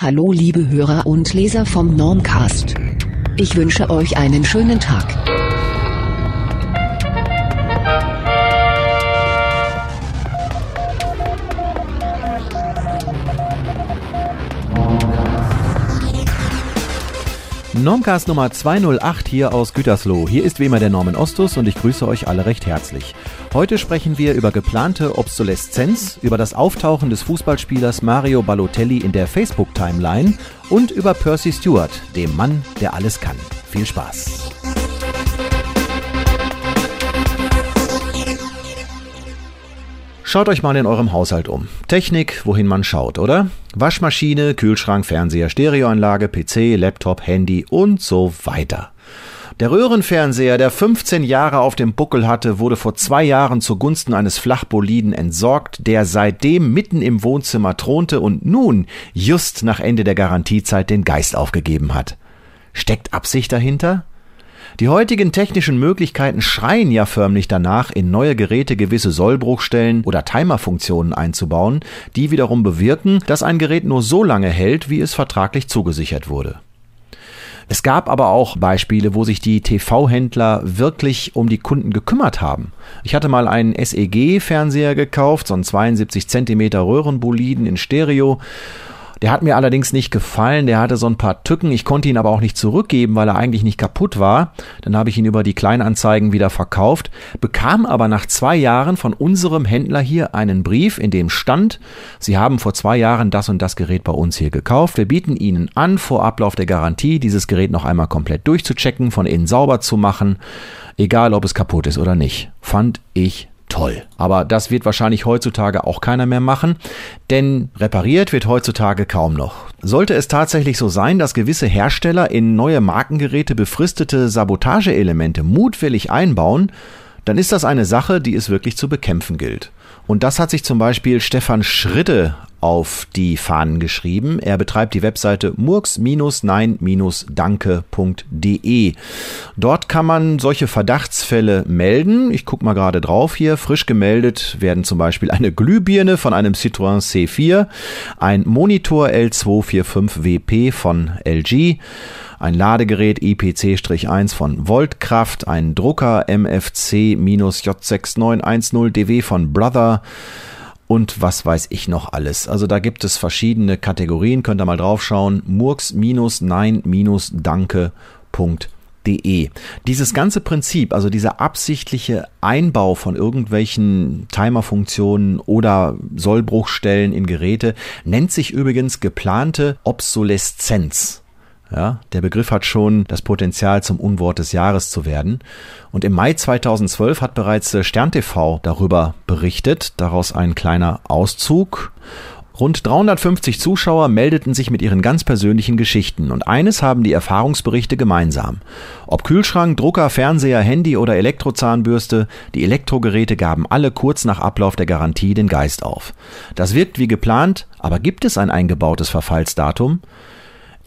Hallo liebe Hörer und Leser vom Normcast. Ich wünsche euch einen schönen Tag. Normcast Nummer 208 hier aus Gütersloh. Hier ist wie immer der Norman Ostus und ich grüße euch alle recht herzlich. Heute sprechen wir über geplante Obsoleszenz, über das Auftauchen des Fußballspielers Mario Balotelli in der Facebook-Timeline und über Percy Stewart, dem Mann, der alles kann. Viel Spaß! Schaut euch mal in eurem Haushalt um. Technik, wohin man schaut, oder? Waschmaschine, Kühlschrank, Fernseher, Stereoanlage, PC, Laptop, Handy und so weiter. Der Röhrenfernseher, der 15 Jahre auf dem Buckel hatte, wurde vor zwei Jahren zugunsten eines Flachboliden entsorgt, der seitdem mitten im Wohnzimmer thronte und nun, just nach Ende der Garantiezeit, den Geist aufgegeben hat. Steckt Absicht dahinter? Die heutigen technischen Möglichkeiten schreien ja förmlich danach, in neue Geräte gewisse Sollbruchstellen oder Timerfunktionen einzubauen, die wiederum bewirken, dass ein Gerät nur so lange hält, wie es vertraglich zugesichert wurde. Es gab aber auch Beispiele, wo sich die TV-Händler wirklich um die Kunden gekümmert haben. Ich hatte mal einen SEG-Fernseher gekauft, so einen 72 Zentimeter Röhrenboliden in Stereo der hat mir allerdings nicht gefallen, der hatte so ein paar Tücken, ich konnte ihn aber auch nicht zurückgeben, weil er eigentlich nicht kaputt war. Dann habe ich ihn über die Kleinanzeigen wieder verkauft, bekam aber nach zwei Jahren von unserem Händler hier einen Brief, in dem stand, Sie haben vor zwei Jahren das und das Gerät bei uns hier gekauft. Wir bieten Ihnen an, vor Ablauf der Garantie dieses Gerät noch einmal komplett durchzuchecken, von innen sauber zu machen, egal ob es kaputt ist oder nicht. Fand ich toll. Aber das wird wahrscheinlich heutzutage auch keiner mehr machen, denn repariert wird heutzutage kaum noch. Sollte es tatsächlich so sein, dass gewisse Hersteller in neue Markengeräte befristete Sabotageelemente mutwillig einbauen, dann ist das eine Sache, die es wirklich zu bekämpfen gilt. Und das hat sich zum Beispiel Stefan Schritte auf die Fahnen geschrieben. Er betreibt die Webseite murks-nein-danke.de. Dort kann man solche Verdachtsfälle melden. Ich gucke mal gerade drauf hier. Frisch gemeldet werden zum Beispiel eine Glühbirne von einem Citroën C4, ein Monitor L245WP von LG, ein Ladegerät IPC-1 von Voltkraft, ein Drucker MFC-J6910DW von Brother, und was weiß ich noch alles. Also da gibt es verschiedene Kategorien, könnt ihr mal draufschauen. murks-nein-danke.de. Dieses ganze Prinzip, also dieser absichtliche Einbau von irgendwelchen Timerfunktionen oder Sollbruchstellen in Geräte, nennt sich übrigens geplante Obsoleszenz. Ja, der Begriff hat schon das Potenzial, zum Unwort des Jahres zu werden. Und im Mai 2012 hat bereits äh, Stern TV darüber berichtet. Daraus ein kleiner Auszug. Rund 350 Zuschauer meldeten sich mit ihren ganz persönlichen Geschichten und eines haben die Erfahrungsberichte gemeinsam. Ob Kühlschrank, Drucker, Fernseher, Handy oder Elektrozahnbürste, die Elektrogeräte gaben alle kurz nach Ablauf der Garantie den Geist auf. Das wirkt wie geplant, aber gibt es ein eingebautes Verfallsdatum?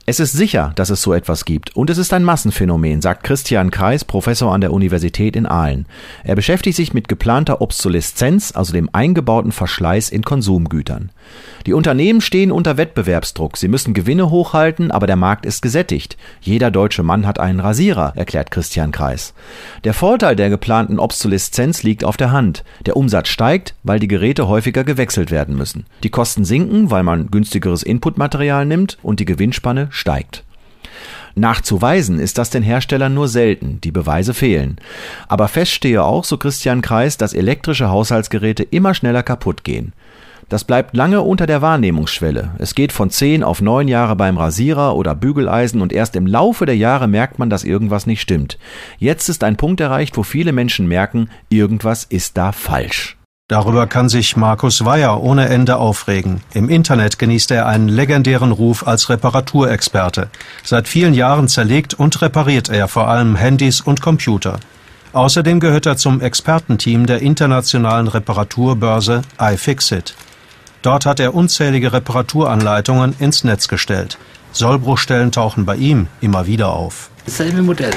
Es ist sicher, dass es so etwas gibt, und es ist ein Massenphänomen, sagt Christian Kreis, Professor an der Universität in Aalen. Er beschäftigt sich mit geplanter Obsoleszenz, also dem eingebauten Verschleiß in Konsumgütern. Die Unternehmen stehen unter Wettbewerbsdruck, sie müssen Gewinne hochhalten, aber der Markt ist gesättigt. Jeder deutsche Mann hat einen Rasierer, erklärt Christian Kreis. Der Vorteil der geplanten Obsoleszenz liegt auf der Hand. Der Umsatz steigt, weil die Geräte häufiger gewechselt werden müssen. Die Kosten sinken, weil man günstigeres Inputmaterial nimmt und die Gewinnspanne steigt. Nachzuweisen ist das den Herstellern nur selten, die Beweise fehlen. Aber fest stehe auch, so Christian Kreis, dass elektrische Haushaltsgeräte immer schneller kaputt gehen. Das bleibt lange unter der Wahrnehmungsschwelle. Es geht von zehn auf neun Jahre beim Rasierer oder Bügeleisen und erst im Laufe der Jahre merkt man, dass irgendwas nicht stimmt. Jetzt ist ein Punkt erreicht, wo viele Menschen merken, irgendwas ist da falsch. Darüber kann sich Markus Weyer ohne Ende aufregen. Im Internet genießt er einen legendären Ruf als Reparaturexperte. Seit vielen Jahren zerlegt und repariert er vor allem Handys und Computer. Außerdem gehört er zum Expertenteam der internationalen Reparaturbörse iFixit. Dort hat er unzählige Reparaturanleitungen ins Netz gestellt. Sollbruchstellen tauchen bei ihm immer wieder auf. Dasselbe Modell.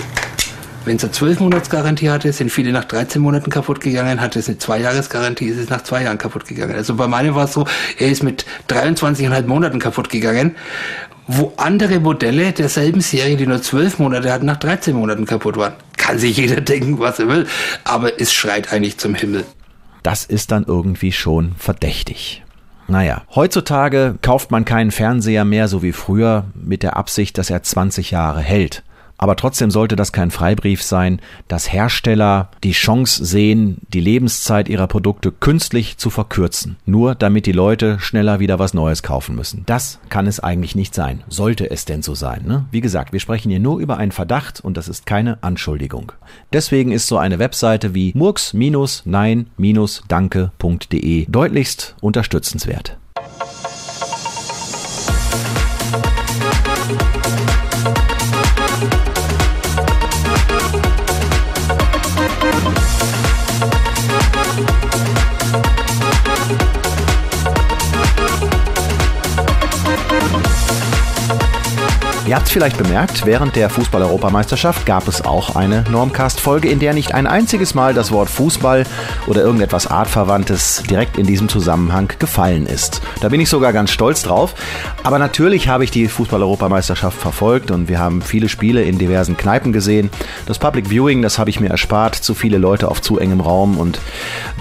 Wenn es eine 12 Monats Garantie hatte, sind viele nach 13 Monaten kaputt gegangen. Hatte es eine 2 Jahres Garantie, ist es nach 2 Jahren kaputt gegangen. Also bei meinem war es so, er ist mit 23,5 Monaten kaputt gegangen wo andere Modelle derselben Serie, die nur 12 Monate hatten, nach 13 Monaten kaputt waren. Kann sich jeder denken, was er will, aber es schreit eigentlich zum Himmel. Das ist dann irgendwie schon verdächtig. Naja, heutzutage kauft man keinen Fernseher mehr so wie früher mit der Absicht, dass er 20 Jahre hält. Aber trotzdem sollte das kein Freibrief sein, dass Hersteller die Chance sehen, die Lebenszeit ihrer Produkte künstlich zu verkürzen, nur damit die Leute schneller wieder was Neues kaufen müssen. Das kann es eigentlich nicht sein. Sollte es denn so sein? Ne? Wie gesagt, wir sprechen hier nur über einen Verdacht und das ist keine Anschuldigung. Deswegen ist so eine Webseite wie murks-nein-danke.de deutlichst unterstützenswert. Ihr habt es vielleicht bemerkt, während der Fußball-Europameisterschaft gab es auch eine Normcast-Folge, in der nicht ein einziges Mal das Wort Fußball oder irgendetwas Artverwandtes direkt in diesem Zusammenhang gefallen ist. Da bin ich sogar ganz stolz drauf. Aber natürlich habe ich die Fußball-Europameisterschaft verfolgt und wir haben viele Spiele in diversen Kneipen gesehen. Das Public Viewing, das habe ich mir erspart. Zu viele Leute auf zu engem Raum und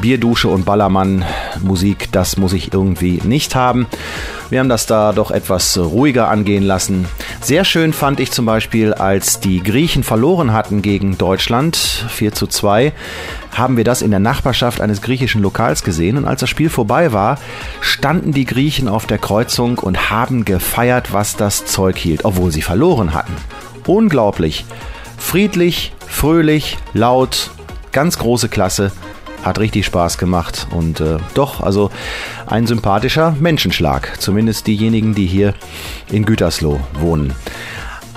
Bierdusche und Ballermann-Musik, das muss ich irgendwie nicht haben. Wir haben das da doch etwas ruhiger angehen lassen. Sehr schön fand ich zum Beispiel, als die Griechen verloren hatten gegen Deutschland, 4 zu 2, haben wir das in der Nachbarschaft eines griechischen Lokals gesehen. Und als das Spiel vorbei war, standen die Griechen auf der Kreuzung und haben gefeiert, was das Zeug hielt, obwohl sie verloren hatten. Unglaublich. Friedlich, fröhlich, laut, ganz große Klasse. Hat richtig Spaß gemacht und äh, doch, also ein sympathischer Menschenschlag. Zumindest diejenigen, die hier in Gütersloh wohnen.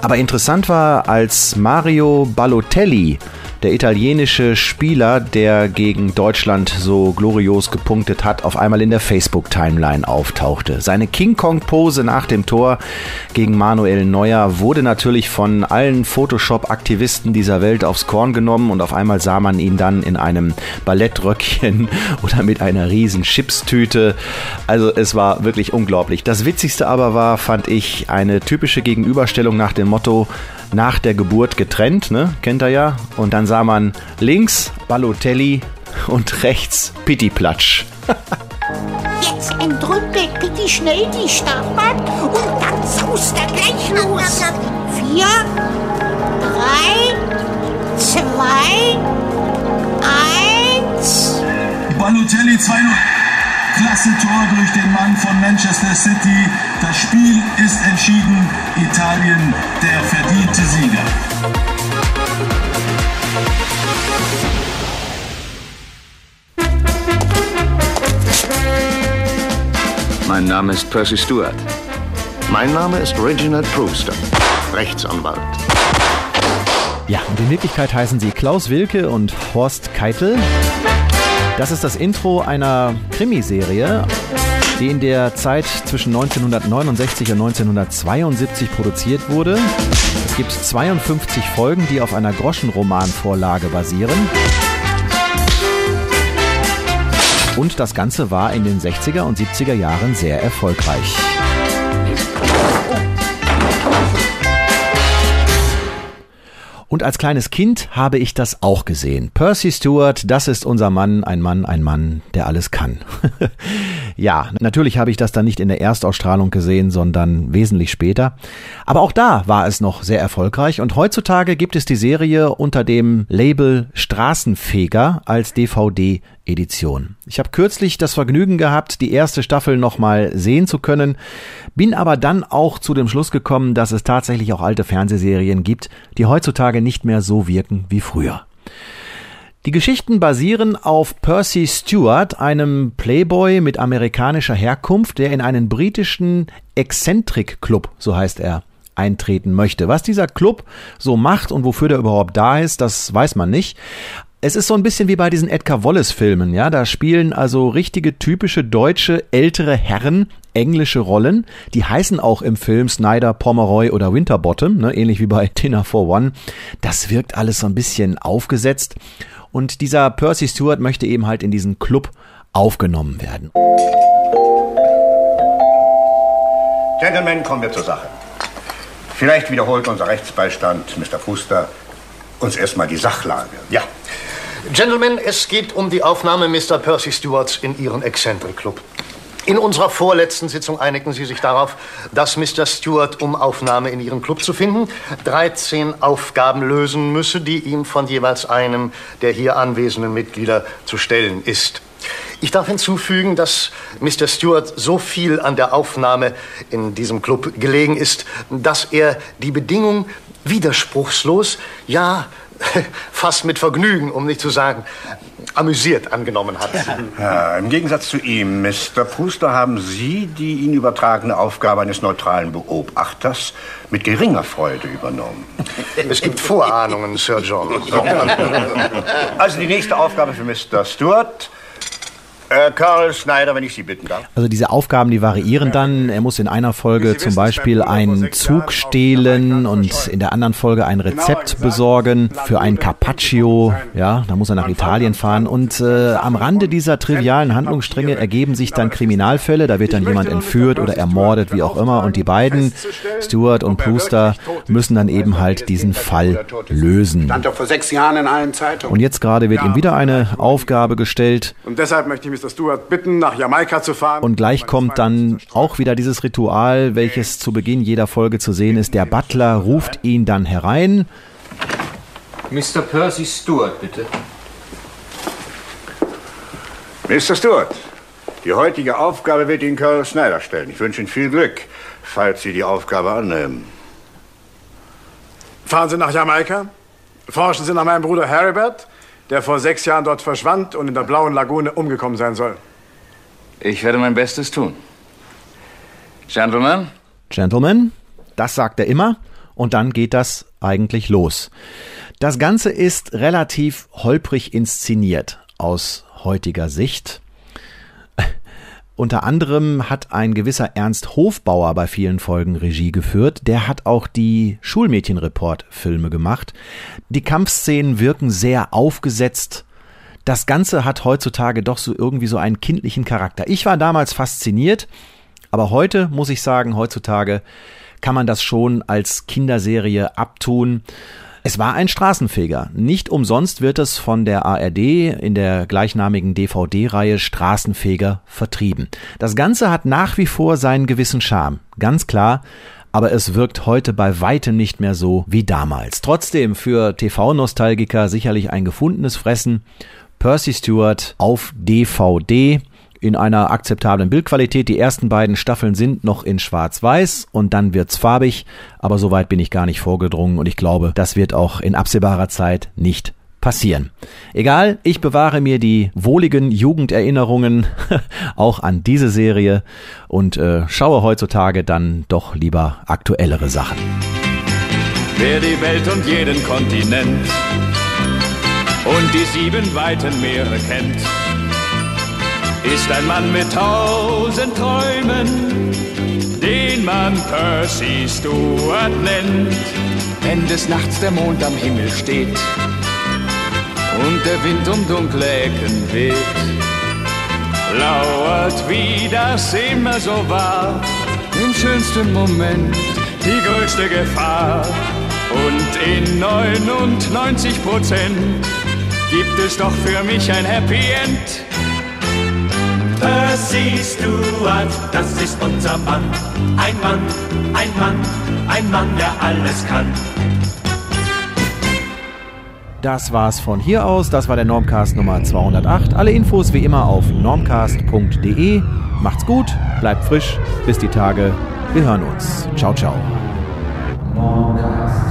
Aber interessant war, als Mario Balotelli der italienische Spieler, der gegen Deutschland so glorios gepunktet hat, auf einmal in der Facebook-Timeline auftauchte. Seine King Kong-Pose nach dem Tor gegen Manuel Neuer wurde natürlich von allen Photoshop-Aktivisten dieser Welt aufs Korn genommen und auf einmal sah man ihn dann in einem Ballettröckchen oder mit einer riesen Chipstüte. Also es war wirklich unglaublich. Das Witzigste aber war, fand ich, eine typische Gegenüberstellung nach dem Motto, nach der Geburt getrennt, ne? kennt er ja. Und dann sah man links Balotelli und rechts Pittiplatsch. Jetzt entrümpelt Pitti schnell die Startbahn und dann saust er gleich los. Vier, drei, zwei, eins. Balotelli 2-0. Klasse Tor durch den Mann von Manchester City. Das Spiel ist entschieden. Italien der verdiente Sieger. Mein Name ist Percy Stewart. Mein Name ist Reginald Brewster, Rechtsanwalt. Ja, und in Wirklichkeit heißen sie Klaus Wilke und Horst Keitel. Das ist das Intro einer Krimiserie, die in der Zeit zwischen 1969 und 1972 produziert wurde. Es gibt 52 Folgen, die auf einer Groschenromanvorlage basieren. Und das Ganze war in den 60er und 70er Jahren sehr erfolgreich. Und als kleines Kind habe ich das auch gesehen. Percy Stewart, das ist unser Mann, ein Mann, ein Mann, der alles kann. ja, natürlich habe ich das dann nicht in der Erstausstrahlung gesehen, sondern wesentlich später. Aber auch da war es noch sehr erfolgreich und heutzutage gibt es die Serie unter dem Label Straßenfeger als DVD Edition. Ich habe kürzlich das Vergnügen gehabt, die erste Staffel nochmal sehen zu können, bin aber dann auch zu dem Schluss gekommen, dass es tatsächlich auch alte Fernsehserien gibt, die heutzutage nicht mehr so wirken wie früher. Die Geschichten basieren auf Percy Stewart, einem Playboy mit amerikanischer Herkunft, der in einen britischen Exzentrik-Club, so heißt er, eintreten möchte. Was dieser Club so macht und wofür der überhaupt da ist, das weiß man nicht. Es ist so ein bisschen wie bei diesen Edgar Wallace Filmen, ja, da spielen also richtige typische deutsche ältere Herren englische Rollen. Die heißen auch im Film Snyder, Pomeroy oder Winterbottom, ne, ähnlich wie bei Dinner for One. Das wirkt alles so ein bisschen aufgesetzt. Und dieser Percy Stewart möchte eben halt in diesen Club aufgenommen werden. Gentlemen, kommen wir zur Sache. Vielleicht wiederholt unser Rechtsbeistand, Mr. Fuster, uns erstmal die Sachlage. Ja. Gentlemen, es geht um die Aufnahme Mr. Percy Stewarts in Ihren Eccentric Club. In unserer vorletzten Sitzung einigten Sie sich darauf, dass Mr. Stewart, um Aufnahme in Ihren Club zu finden, 13 Aufgaben lösen müsse, die ihm von jeweils einem der hier anwesenden Mitglieder zu stellen ist. Ich darf hinzufügen, dass Mr. Stewart so viel an der Aufnahme in diesem Club gelegen ist, dass er die Bedingung widerspruchslos, ja, fast mit Vergnügen, um nicht zu sagen, amüsiert angenommen hat. Ja, Im Gegensatz zu ihm, Mr. Pruster, haben Sie die Ihnen übertragene Aufgabe eines neutralen Beobachters mit geringer Freude übernommen. Es gibt Vorahnungen, Sir John. Also die nächste Aufgabe für Mr. Stewart. Äh, Carl Schneider, wenn ich Sie bitten darf. Also diese Aufgaben, die variieren dann. Er muss in einer Folge zum Beispiel einen Zug stehlen und in der anderen Folge ein Rezept besorgen für ein Carpaccio. Ja, da muss er nach Italien fahren. Und äh, am Rande dieser trivialen Handlungsstränge ergeben sich dann Kriminalfälle. Da wird dann jemand entführt oder ermordet, wie auch immer. Und die beiden, Stuart und Brewster, müssen dann eben halt diesen Fall lösen. Stand doch vor sechs Jahren in allen Zeitungen. Und jetzt gerade wird ihm wieder eine Aufgabe gestellt. Und deshalb möchte ich Mr. Stewart bitten, nach Jamaika zu fahren. Und gleich kommt dann auch wieder dieses Ritual, welches zu Beginn jeder Folge zu sehen ist. Der Butler ruft ihn dann herein. Mr. Percy Stewart, bitte. Mr. Stewart, die heutige Aufgabe wird Ihnen Carl Schneider stellen. Ich wünsche Ihnen viel Glück, falls Sie die Aufgabe annehmen. Fahren Sie nach Jamaika, forschen Sie nach meinem Bruder Heribert, der vor sechs Jahren dort verschwand und in der Blauen Lagune umgekommen sein soll. Ich werde mein Bestes tun. Gentlemen? Gentlemen, das sagt er immer und dann geht das eigentlich los. Das Ganze ist relativ holprig inszeniert aus heutiger Sicht. Unter anderem hat ein gewisser Ernst Hofbauer bei vielen Folgen Regie geführt. Der hat auch die Schulmädchenreport-Filme gemacht. Die Kampfszenen wirken sehr aufgesetzt. Das Ganze hat heutzutage doch so irgendwie so einen kindlichen Charakter. Ich war damals fasziniert, aber heute muss ich sagen, heutzutage kann man das schon als Kinderserie abtun. Es war ein Straßenfeger. Nicht umsonst wird es von der ARD in der gleichnamigen DVD-Reihe Straßenfeger vertrieben. Das Ganze hat nach wie vor seinen gewissen Charme. Ganz klar. Aber es wirkt heute bei weitem nicht mehr so wie damals. Trotzdem für TV-Nostalgiker sicherlich ein gefundenes Fressen. Percy Stewart auf DVD in einer akzeptablen Bildqualität. Die ersten beiden Staffeln sind noch in Schwarz-Weiß und dann wird's farbig, aber soweit bin ich gar nicht vorgedrungen und ich glaube, das wird auch in absehbarer Zeit nicht passieren. Egal, ich bewahre mir die wohligen Jugenderinnerungen auch an diese Serie und äh, schaue heutzutage dann doch lieber aktuellere Sachen. Wer die Welt und jeden Kontinent und die sieben weiten Meere kennt, ist ein Mann mit tausend Träumen, den man Percy Stewart nennt. Wenn des Nachts der Mond am Himmel steht und der Wind um dunkle Ecken weht, lauert, wie das immer so war, im schönsten Moment die größte Gefahr. Und in 99 Prozent gibt es doch für mich ein Happy End. Percy Stewart, das ist unser Mann. Ein Mann, ein Mann, ein Mann, der alles kann. Das war's von hier aus. Das war der Normcast Nummer 208. Alle Infos wie immer auf normcast.de. Macht's gut, bleibt frisch. Bis die Tage. Wir hören uns. Ciao, ciao. Normcast.